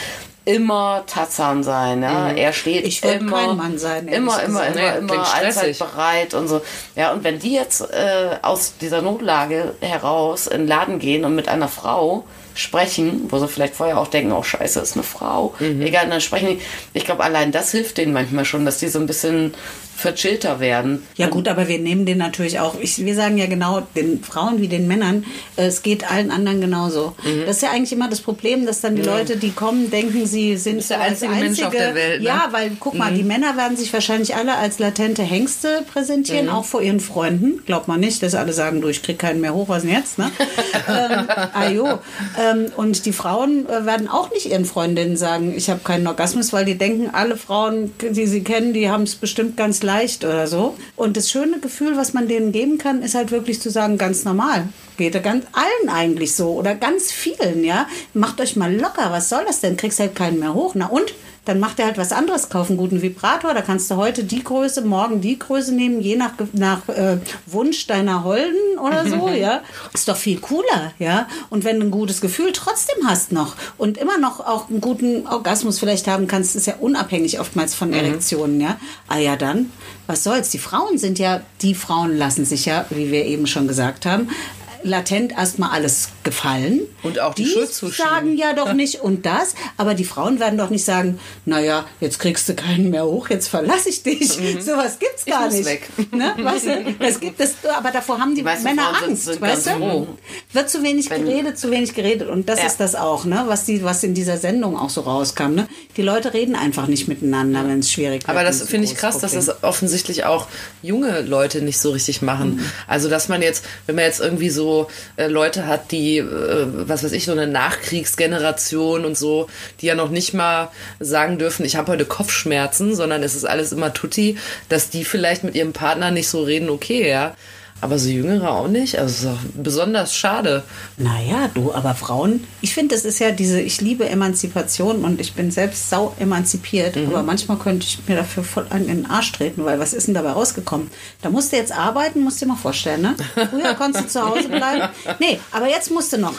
immer Tarzan sein, ja. Er steht Ich immer, kein Mann sein, immer, immer, gesagt. immer, Nee, immer allzeit bereit und so. Ja, und wenn die jetzt äh, aus dieser Notlage heraus in den Laden gehen und mit einer Frau sprechen, wo sie vielleicht vorher auch denken, oh scheiße, ist eine Frau. Mhm. Egal, dann sprechen die. Ich glaube, allein das hilft denen manchmal schon, dass die so ein bisschen verchillter werden. Ja gut, aber wir nehmen den natürlich auch, ich, wir sagen ja genau den Frauen wie den Männern, äh, es geht allen anderen genauso. Mhm. Das ist ja eigentlich immer das Problem, dass dann die Leute, die kommen, denken, sie sind bist der als einzige Mensch auf der Welt, ne? Ja, weil guck mal, die Männer werden sich wahrscheinlich alle als latente Hengste präsentieren, Mhm. auch vor ihren Freunden. Glaubt man nicht, dass alle sagen, du, ich krieg keinen mehr hoch, was denn jetzt? Ne? [laughs] ähm, ah jo. Ähm, und die Frauen äh, werden auch nicht ihren Freundinnen sagen, ich habe keinen Orgasmus, weil die denken, alle Frauen, die sie kennen, die haben es bestimmt ganz leicht oder so. Und das schöne Gefühl, was man denen geben kann, ist halt wirklich zu sagen, ganz normal. Geht ja ganz allen eigentlich so oder ganz vielen, ja. Macht euch mal locker, was soll das denn? Kriegst halt keinen mehr hoch. Na und? Dann macht er halt was anderes, kauf einen guten Vibrator. Da kannst du heute die Größe, morgen die Größe nehmen, je nach, nach äh, Wunsch deiner Holden oder so, [laughs] ja. Ist doch viel cooler, ja. Und wenn du ein gutes Gefühl trotzdem hast noch und immer noch auch einen guten Orgasmus vielleicht haben kannst, ist ja unabhängig oftmals von Erektionen, ja. Ah ja, dann, was soll's? Die Frauen sind ja, die Frauen lassen sich ja, wie wir eben schon gesagt haben, latent erstmal alles gefallen. Und auch die zuschieben. sagen ja doch [laughs] nicht und das, aber die Frauen werden doch nicht sagen, naja, jetzt kriegst du keinen mehr hoch, jetzt verlasse ich dich. [laughs] Sowas gibt's gar nicht. weg. [laughs] Ne? Weißt du, das gibt es, aber davor haben die, meisten Männer Frauen sind- Angst, sind weißt ganz du? froh. Wird zu wenig geredet, zu wenig geredet und das Ja. ist das auch, ne? Was die, was in dieser Sendung auch so rauskam, ne? Die Leute reden einfach nicht miteinander, wenn es schwierig wird. Aber das ist finde ich krass, dass Problem. das offensichtlich auch junge Leute nicht so richtig machen. Also dass man jetzt, wenn man jetzt irgendwie so äh, Leute hat, die, äh, was weiß ich, so eine Nachkriegsgeneration und so, die ja noch nicht mal sagen dürfen, ich habe heute Kopfschmerzen, sondern es ist alles immer tutti, dass die vielleicht mit ihrem Partner nicht so reden, okay, ja. Aber so Jüngere auch nicht. Also es ist auch besonders schade. Naja, du, aber Frauen, ich finde, das ist ja diese, ich liebe Emanzipation und ich bin selbst sau emanzipiert, aber manchmal könnte ich mir dafür voll an den Arsch treten, weil was ist denn dabei rausgekommen? Da musst du jetzt arbeiten, musst du dir mal vorstellen, ne? Früher konntest du zu Hause bleiben. Nee, aber jetzt musst du noch.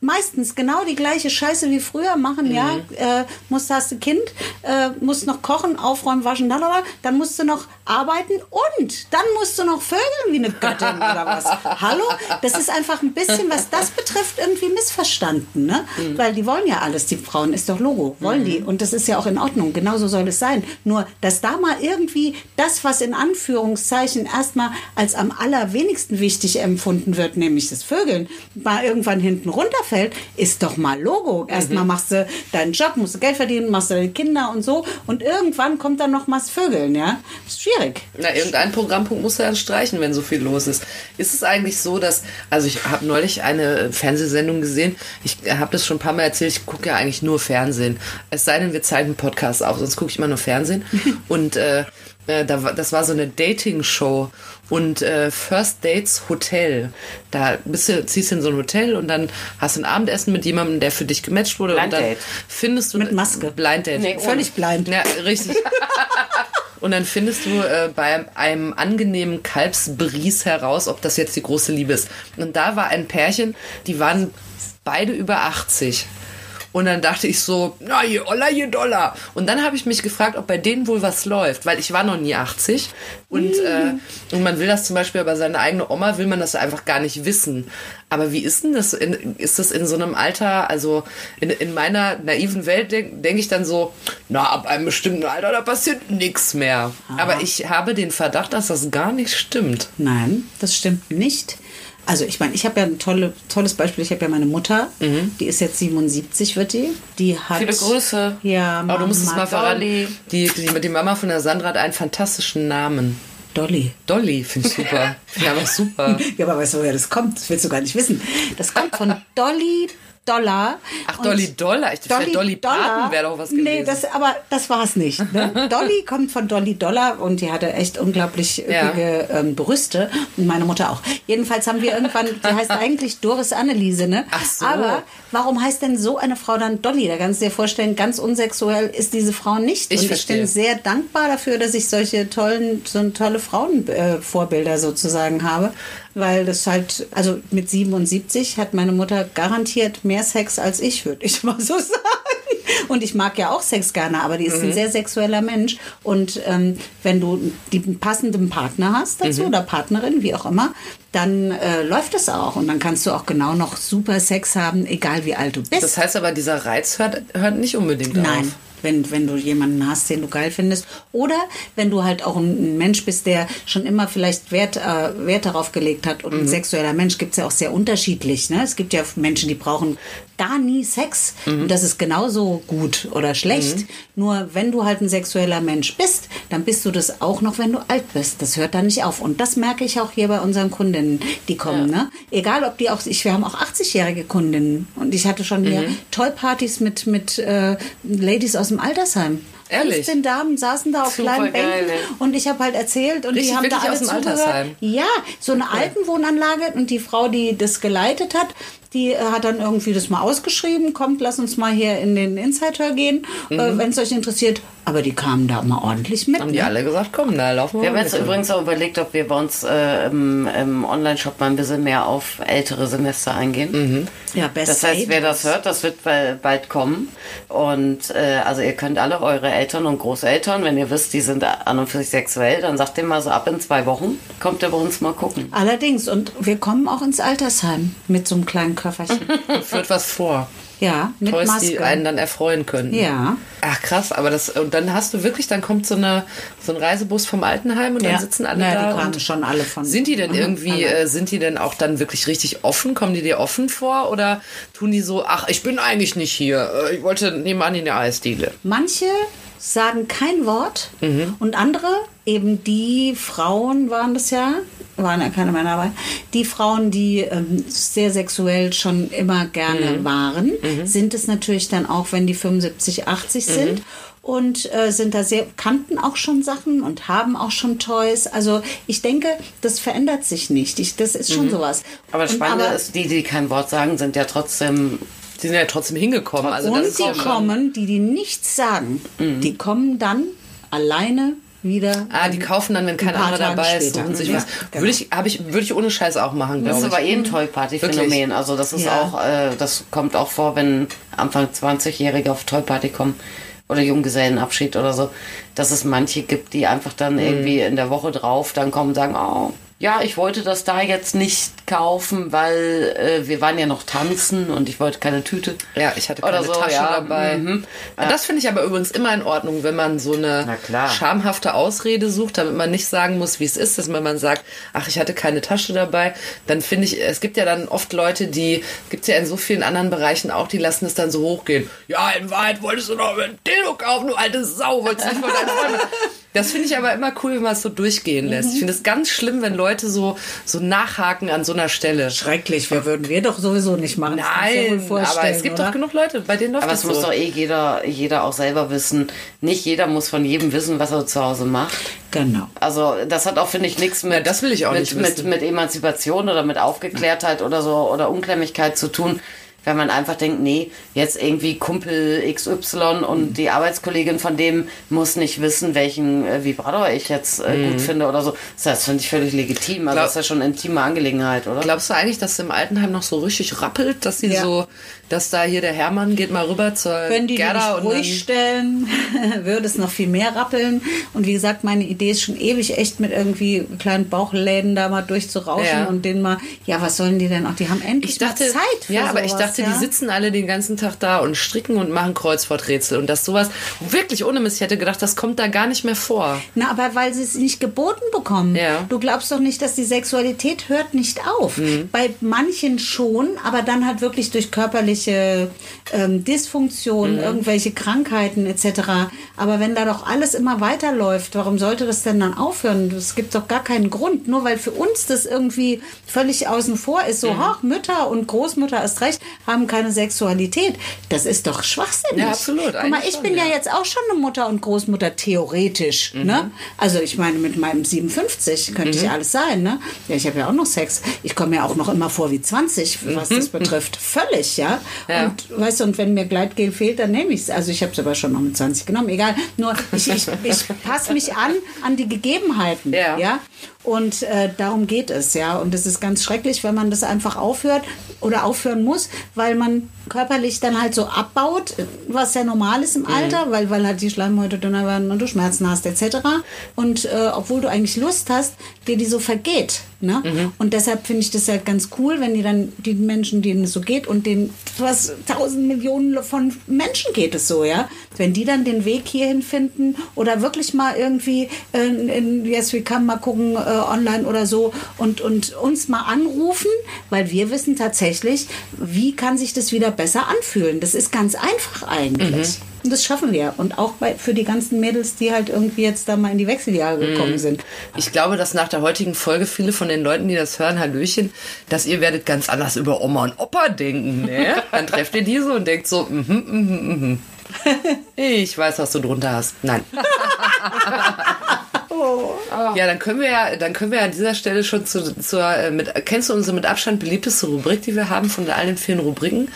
Meistens genau die gleiche Scheiße wie früher machen, ja. Äh, musst, hast du Kind, äh, musst noch kochen, aufräumen, waschen, lalala. dann musst du noch arbeiten und dann musst du noch vögeln wie eine Göttin oder was. [laughs] Hallo? Das ist einfach ein bisschen, was das betrifft, irgendwie missverstanden. Ne? Mhm. Weil die wollen ja alles, die Frauen, ist doch Logo, wollen die. Und das ist ja auch in Ordnung, genauso soll es sein. Nur, dass da mal irgendwie das, was in Anführungszeichen erstmal als am allerwenigsten wichtig empfunden wird, nämlich das Vögeln, mal irgendwann hinten runterfällt, ist doch mal Logo. Erstmal Mhm. machst du deinen Job, musst du Geld verdienen, machst du deine Kinder und so. Und irgendwann kommt dann noch mal das Vögeln, ja? Ist schwierig. Na, irgendein Programmpunkt muss er dann streichen, wenn so viel los ist. Ist es eigentlich so, dass, also ich habe neulich eine Fernsehsendung gesehen, ich habe das schon ein paar Mal erzählt, ich gucke ja eigentlich nur Fernsehen. Es sei denn, wir zeichnen Podcasts auf, sonst gucke ich immer nur Fernsehen. [laughs] Und äh, äh, da, war- das war so eine Dating-Show und äh, First Dates Hotel. Da bist du, ziehst du in so ein Hotel und dann hast du ein Abendessen mit jemandem, der für dich gematcht wurde. Blind und dann Date. findest du Mit Maske. Blind Date. Nee, Völlig blind. Ja, richtig. [laughs] Und dann findest du äh, bei einem angenehmen Kalbsbries heraus, ob das jetzt die große Liebe ist. Und da war ein Pärchen, die waren beide über 80. Und dann dachte ich so, na, je Oller, je Dollar. Und dann habe ich mich gefragt, ob bei denen wohl was läuft, weil ich war noch nie 80. Und, äh, und man will das zum Beispiel bei seiner eigenen Oma, will man das einfach gar nicht wissen. Aber wie ist denn das? In, ist das in so einem Alter, also in, in meiner naiven Welt denke denk ich dann so, na, ab einem bestimmten Alter, da passiert nichts mehr. Aber ich habe den Verdacht, dass das gar nicht stimmt. Nein, das stimmt nicht. Also ich meine, ich habe ja ein tolle, tolles Beispiel. Ich habe ja meine Mutter, die ist jetzt 77, wird die. Die hat Viele Grüße. Ja, Aber du musst es Mama mal verraten. Dolly. Die, die, die Mama von der Sandra hat einen fantastischen Namen. Dolly. Dolly, finde ich super. Finde ich einfach super. Ja, aber weißt du, woher das kommt? Das willst du gar nicht wissen. Das kommt von [laughs] Dolly Dollar. Ach, Und Dolly Dollar. Ich dachte, Dolly Parton wäre doch was gewesen. Nee, das, aber das war es nicht. Ne? [laughs] Dolly kommt von Dolly Dollar und die hatte echt unglaublich Ja. üppige ähm, Brüste. Und meine Mutter auch. Jedenfalls haben wir irgendwann, die heißt [laughs] eigentlich Doris Anneliese, ne? Ach so. Aber warum heißt denn so eine Frau dann Dolly? Da kannst du dir vorstellen, ganz unsexuell ist diese Frau nicht. Ich und verstehe. ich bin sehr dankbar dafür, dass ich solche tollen, so tolle Frauenvorbilder äh, sozusagen habe. Weil das halt, also mit 77 hat meine Mutter garantiert mehr Sex als ich, würde ich [laughs] mal so sagen. Und ich mag ja auch Sex gerne, aber die ist ein sehr sexueller Mensch. Und ähm, wenn du den passenden Partner hast dazu oder Partnerin, wie auch immer, dann äh, läuft es auch. Und dann kannst du auch genau noch super Sex haben, egal wie alt du bist. Das heißt aber, dieser Reiz hört, hört nicht unbedingt Nein. auf. Wenn, wenn du jemanden hast, den du geil findest. Oder wenn du halt auch ein, Mensch bist, der schon immer vielleicht Wert, äh, Wert darauf gelegt hat. Und ein sexueller Mensch gibt es ja auch sehr unterschiedlich. Ne? Es gibt ja Menschen, die brauchen gar nie Sex. Und das ist genauso gut oder schlecht. Nur wenn du halt ein sexueller Mensch bist, dann bist du das auch noch, wenn du alt bist. Das hört dann nicht auf. Und das merke ich auch hier bei unseren Kundinnen, die kommen. Ne? Egal, ob die auch, ich, wir haben auch 80-jährige Kundinnen. Und ich hatte schon hier Tollpartys mit, mit äh, Ladies aus dem Altersheim. Ehrlich? 15 Damen saßen da auf Super kleinen geil, Bänken ey. und ich habe halt erzählt und Richtig, die haben da alle zugehört. Altersheim? Ja, so eine Altenwohnanlage und die Frau, die das geleitet hat, die äh, hat dann irgendwie das mal ausgeschrieben, kommt, lass uns mal hier in den Insider gehen, äh, wenn es euch interessiert. Aber die kamen da mal ordentlich mit. Mhm. Haben die ne? alle gesagt, komm, da laufen wir Wir haben jetzt mit. übrigens auch überlegt, ob wir bei uns äh, im, im Online-Shop mal ein bisschen mehr auf ältere Semester eingehen. Ja, best Das heißt, wer das hört, das wird bald kommen. Und äh, also ihr könnt alle eure Eltern und Großeltern, wenn ihr wisst, die sind an und für sich sexuell, dann sagt ihr mal so ab in zwei Wochen, kommt ihr bei uns mal gucken. Allerdings, und wir kommen auch ins Altersheim mit so einem kleinen Köfferchen. [laughs] Führt was vor. Ja, mit Toys, Maske. die einen dann erfreuen können. Ja. Ach krass, aber das und dann hast du wirklich, dann kommt so eine so ein Reisebus vom Altenheim und dann Ja. sitzen alle Ja, da. die kamen schon alle von- Sind die denn [laughs] irgendwie, äh, sind die denn auch dann wirklich richtig offen? Kommen die dir offen vor oder tun die so, ach, ich bin eigentlich nicht hier, äh, ich wollte nebenan in der Eisdiele. Manche sagen kein Wort Mhm. und andere, eben die Frauen waren das ja, waren ja keine Männer dabei, die Frauen, die ähm, sehr sexuell schon immer gerne Mhm. waren, sind es natürlich dann auch, wenn die 75, 80 Mhm. sind. Und äh, sind da sehr, kannten auch schon Sachen und haben auch schon Toys. Also ich denke, das verändert sich nicht. Ich, das ist schon sowas. Mhm. Aber das Und Spannende aber- ist, die, die kein Wort sagen, sind ja trotzdem Die sind ja trotzdem hingekommen. Also und schon- kommen, die, die nichts sagen, Mhm. die kommen dann alleine wieder. Ah, die kaufen dann, wenn kein anderer dabei ist, suchen sich Ja, was. genau. Würde ich, habe ich, würde ich ohne Scheiß auch machen, Das ist glaube aber ich. eh ein Toy-Party-Phänomen. Also das ist Ja. auch, äh, das kommt auch vor, wenn Anfang 20-Jährige auf Toy-Party kommen. oder Junggesellenabschied oder so, dass es manche gibt, die einfach dann Mhm. irgendwie in der Woche drauf dann kommen und sagen, oh, ja, ich wollte das da jetzt nicht kaufen, weil äh, wir waren ja noch tanzen und ich wollte keine Tüte. Ja, ich hatte keine so, Tasche ja, dabei. mhm. Das finde ich aber übrigens immer in Ordnung, wenn man so eine Na klar. schamhafte Ausrede sucht, damit man nicht sagen muss, wie es ist, dass wenn man sagt, ach, ich hatte keine Tasche dabei, dann finde ich, es gibt ja dann oft Leute, die, gibt ja in so vielen anderen Bereichen auch, die lassen es dann so hochgehen. Ja, in Wahrheit wolltest du noch ein Dildo kaufen, du alte Sau, wolltest nicht von deinen Freunden. Das finde ich aber immer cool, wenn man es so durchgehen lässt. Ich finde es ganz schlimm, wenn Leute so, so nachhaken an so einer Stelle. Schrecklich, wir würden wir doch sowieso nicht machen. Nein, aber es gibt oder? doch genug Leute, bei denen läuft Aber das es muss doch eh jeder, jeder auch selber wissen. Nicht jeder muss von jedem wissen, was er zu Hause macht. Genau. Also das hat auch, finde ich, nichts mit, Ja, das will ich auch mit, nicht mit, wissen. mit Emanzipation oder mit Aufgeklärtheit oder so oder Unklemmigkeit zu tun. Wenn man einfach denkt, nee, jetzt irgendwie Kumpel XY und die Arbeitskollegin von dem muss nicht wissen, welchen äh, Vibrator ich jetzt äh, Mhm. gut finde oder so. Das finde ich völlig legitim. Also Glaub- das ist ja schon eine intime Angelegenheit, oder? Glaubst du eigentlich, dass es im Altenheim noch so richtig rappelt, dass sie Ja. so, dass da hier der Hermann geht mal rüber zur Wenn die Gerda dich und ruhig stellen, [laughs] würde es noch viel mehr rappeln. Und wie gesagt, meine Idee ist schon ewig echt mit irgendwie kleinen Bauchläden da mal durchzurauschen Ja. und denen mal, ja, was sollen die denn auch? Die haben endlich ich dachte, mal Zeit für ja, aber ich sowas, dachte, ja? die sitzen alle den ganzen Tag da und stricken und machen Kreuzworträtsel und das sowas wirklich ohne Mist. Ich hätte gedacht, das kommt da gar nicht mehr vor. Na, aber weil sie es nicht geboten bekommen. Ja. Du glaubst doch nicht, dass die Sexualität hört nicht auf. Mhm. Bei manchen schon, aber dann halt wirklich durch körperliche ähm, Dysfunktion, Mhm. irgendwelche Krankheiten etc. Aber wenn da doch alles immer weiterläuft, warum sollte das denn dann aufhören? Es gibt doch gar keinen Grund. Nur weil für uns das irgendwie völlig außen vor ist, Mhm. so, ach, Mütter und Großmutter erst recht haben keine Sexualität. Das ist doch schwachsinnig. Ja, absolut. Guck mal, ich schon, bin ja ja. jetzt auch schon eine Mutter und Großmutter theoretisch. Ne? Also ich meine, mit meinem 57 könnte ich alles sein. Ne? Ja, ich habe ja auch noch Sex. Ich komme mir auch noch immer vor wie 20, was das betrifft. Völlig, ja. Ja. Und weißt du, und wenn mir Gleitgel fehlt, dann nehme ich es. Also ich habe es aber schon noch mit 20 genommen. Egal. Nur ich, ich, ich passe mich an an die Gegebenheiten. Ja. ja? Und äh, darum geht es, ja. Und es ist ganz schrecklich, wenn man das einfach aufhört oder aufhören muss, weil man körperlich dann halt so abbaut, was ja normal ist im Alter, weil, weil halt die Schleimhäute dünner werden und du Schmerzen hast etc. Und äh, obwohl du eigentlich Lust hast, dir die so vergeht. Ne? Und deshalb finde ich das ja ganz cool, wenn die dann die Menschen, denen es so geht und den was tausend Millionen von Menschen geht es so, ja, wenn die dann den Weg hierhin finden oder wirklich mal irgendwie äh, in Yes We Come mal gucken äh, online oder so und und uns mal anrufen, weil wir wissen tatsächlich, wie kann sich das wieder besser anfühlen. Das ist ganz einfach eigentlich. Und das schaffen wir. Und auch bei, für die ganzen Mädels, die halt irgendwie jetzt da mal in die Wechseljahre gekommen sind. Ich glaube, dass nach der heutigen Folge viele von den Leuten, die das hören, Hallöchen, dass ihr werdet ganz anders über Oma und Opa denken, ne? [laughs] Dann trefft ihr diese und denkt so, mhm, mhm, mhm. Ich weiß, was du drunter hast. Nein. [laughs] Ja, dann können wir ja, dann können wir an dieser Stelle schon zu, zur, äh, mit, kennst du unsere mit Abstand beliebteste Rubrik, die wir haben von all den vielen Rubriken?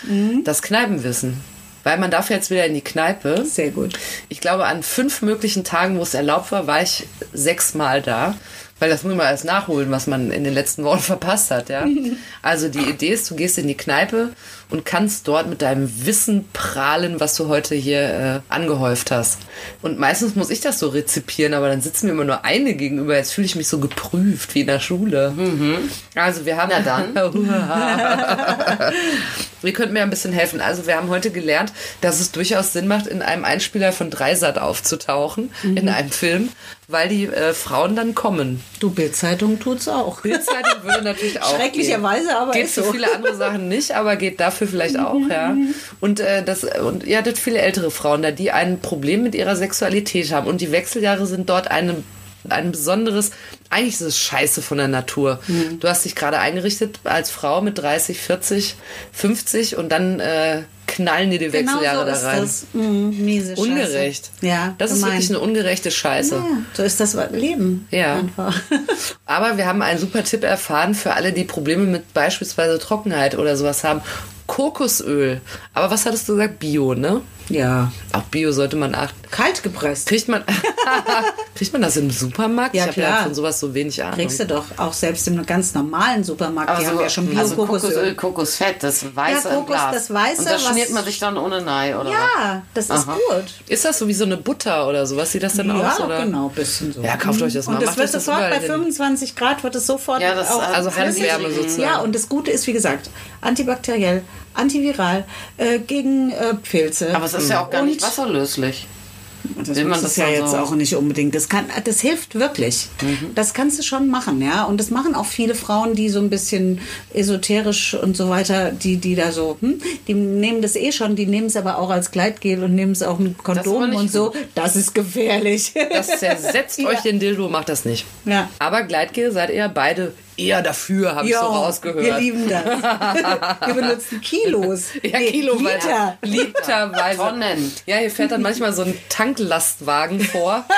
Das Kneipenwissen. Weil man darf jetzt wieder in die Kneipe. Sehr gut. Ich glaube, an fünf möglichen Tagen, wo es erlaubt war, war ich sechsmal da. Weil das muss man alles nachholen, was man in den letzten Wochen [laughs] verpasst hat, ja. [laughs] Also die Idee ist, du gehst in die Kneipe und kannst dort mit deinem Wissen prahlen, was du heute hier äh, angehäuft hast. Und meistens muss ich das so rezipieren, aber dann sitzen mir immer nur eine gegenüber. Jetzt fühle ich mich so geprüft wie in der Schule. Also wir haben... Na dann. [laughs] [laughs] Ihr könnt mir ein bisschen helfen. Also wir haben heute gelernt, dass es durchaus Sinn macht, in einem Einspieler von Dreisat aufzutauchen, in einem Film, weil die äh, Frauen dann kommen. Du, Bildzeitung tut's auch. Bildzeitung würde natürlich [laughs] auch Schrecklicherweise, gehen. aber geht ist so. viele andere Sachen nicht, aber geht dafür vielleicht auch, ja. Und äh, das und ihr hattet viele ältere Frauen da, die ein Problem mit ihrer Sexualität haben und die Wechseljahre sind dort eine ein besonderes, eigentlich ist es scheiße von der Natur. Mhm. Du hast dich gerade eingerichtet als Frau mit 30, 40, 50 und dann äh, knallen dir die Genau Wechseljahre so da ist rein. das. Mhm, miese Scheiße. Ungerecht. Ja, Das ist gemein. wirklich eine ungerechte Scheiße. Ja, so ist das Leben. Ja. Einfach. [laughs] Aber wir haben einen super Tipp erfahren für alle, die Probleme mit beispielsweise Trockenheit oder sowas haben. Kokosöl. Aber was hattest du gesagt? Bio, ne? Ja. Auf Bio sollte man achten. Kalt gepresst. Kriegt man, [laughs] kriegt man das im Supermarkt? Ja, ich habe ja klar. von sowas so wenig Ahnung. Kriegst du doch auch selbst im ganz normalen Supermarkt. Aber die haben ja schon also Bio-Kokosöl. Kokosöl, Kokosfett, das weiße Ja, im Kokos, Glas. das Weiße, Und das schmiert man sich dann ohne Nei, oder ja, das ist Aha. gut. Ist das so wie so eine Butter oder so? Was sieht das denn Ja, aus? Oder? genau, bisschen so. Ja, kauft euch das mal. Und das Macht wird das sofort bei überall hin. 25 Grad wird es sofort Ja, das- auch also. Handwärme sozusagen. Ja, und das Gute ist, wie gesagt, antibakteriell, antiviral, äh, gegen äh, Pilze. Aber es ist ja auch gar Und- nicht wasserlöslich. Das Will man das ja jetzt so- auch nicht unbedingt. Das, kann, das hilft wirklich. Mhm. Das kannst du schon machen, ja. Und das machen auch viele Frauen, die so ein bisschen esoterisch und so weiter, die, die da so, hm, die nehmen das eh schon, die nehmen es aber auch als Gleitgel und nehmen es auch mit Kondomen und so. Das ist gefährlich. Das zersetzt [laughs] Ja. euch den Dildo, macht das nicht. Ja. Aber Gleitgel seid ihr beide eher dafür, habe ich so rausgehört. wir lieben das. [laughs] wir benutzen Kilos. Ja, Nee, kiloweise. Liter. Literweise. Tonnen. Ja, hier fährt dann manchmal so ein Tanklastwagen vor. [laughs]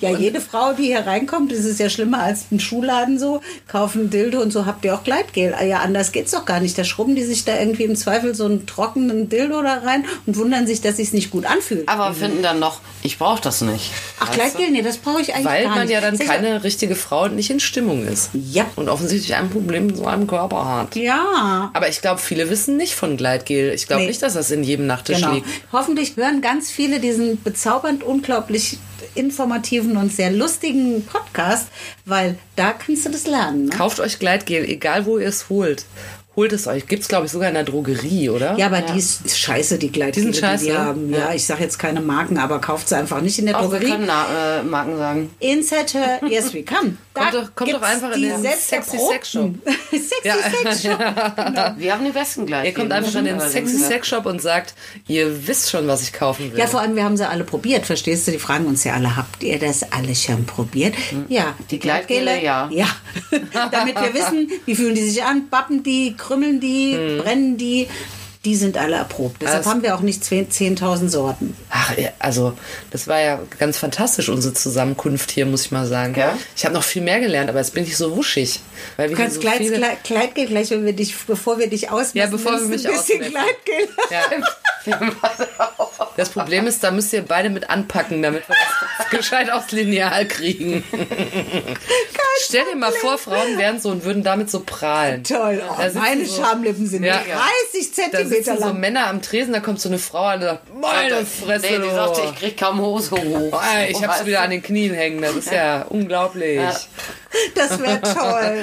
Ja, jede Frau, die hier reinkommt, das ist ja schlimmer als ein Schuhladen so, kaufen Dildo und so habt ihr auch Gleitgel. Ah Ja, anders geht's doch gar nicht. Da schrubben die sich da irgendwie im Zweifel so einen trockenen Dildo da rein und wundern sich, dass sich's nicht gut anfühlt. Aber finden dann noch, ich brauche das nicht. Ach? Gleitgel, nee, das brauche ich eigentlich Weil gar man nicht. ja dann keine richtige Frau und nicht in Stimmung ist. Ja. Und offensichtlich ein Problem mit so einem Körper hat. Ja. Aber ich glaube, viele wissen nicht von Gleitgel. Ich glaube Nee. nicht, dass das in jedem Nachttisch Genau. liegt. Hoffentlich hören ganz viele diesen bezaubernd, unglaublich informativen und sehr lustigen Podcast, weil da kannst du das lernen. Ne? Kauft euch Gleitgel, egal wo ihr es holt. Holt es euch. Gibt es, glaube ich, sogar in der Drogerie, oder? Ja, aber die ist scheiße, die Gleitgele, Die sind scheiße, die wir haben. Ja, ich sage jetzt keine Marken, aber kauft sie einfach nicht in der Auch wir Drogerie. können Na äh, Marken sagen. Insert her, yes we come. Kommt doch- kommt doch einfach in die den Sexy erprobten- [laughs] Sexy Ja. Sex Shop. Wir haben die besten gleich. Ihr kommt einfach in den Sexy Sex Shop und sagt, ihr wisst schon, was ich kaufen will. Ja, vor allem, wir haben sie alle probiert, verstehst du? Die fragen uns ja alle, habt ihr das alle schon probiert? Ja. Hm. Die Gleitgele, ja. Ja. [laughs] Damit wir wissen, wie fühlen die sich an, bappen die, krümmeln die, brennen die. Die sind alle erprobt. Deshalb Also- haben wir auch nicht 10 10.000 Sorten. Ach, also das war ja ganz fantastisch, unsere Zusammenkunft hier, muss ich mal sagen. Ja? Ich habe noch viel mehr gelernt, aber jetzt bin ich so wuschig. Weil wir Du kannst so Kleid, viele... Kleid, Kleidgel gleich, wenn wir dich, bevor wir dich ausmessen, Ja, bevor wir mich ein bisschen ausmessen. Kleidgel. Ja. [laughs] [laughs] Das Problem ist, da müsst ihr beide mit anpacken, damit wir das [laughs] gescheit aufs Lineal kriegen. Stell dir mal vor, Frauen wären so und würden damit so prahlen. Toll. Oh, Da meine so- Schamlippen sind Ja. 30 Da Zentimeter sitzen so lang. Männer am Tresen, da kommt so eine Frau an und sagt, meine Fresse. Nee, die du. sagte, ich krieg kaum Hose hoch. Oh, ich Und hab's wieder an den Knien hängen, das ist ja unglaublich. Ja. [laughs] Das wäre toll.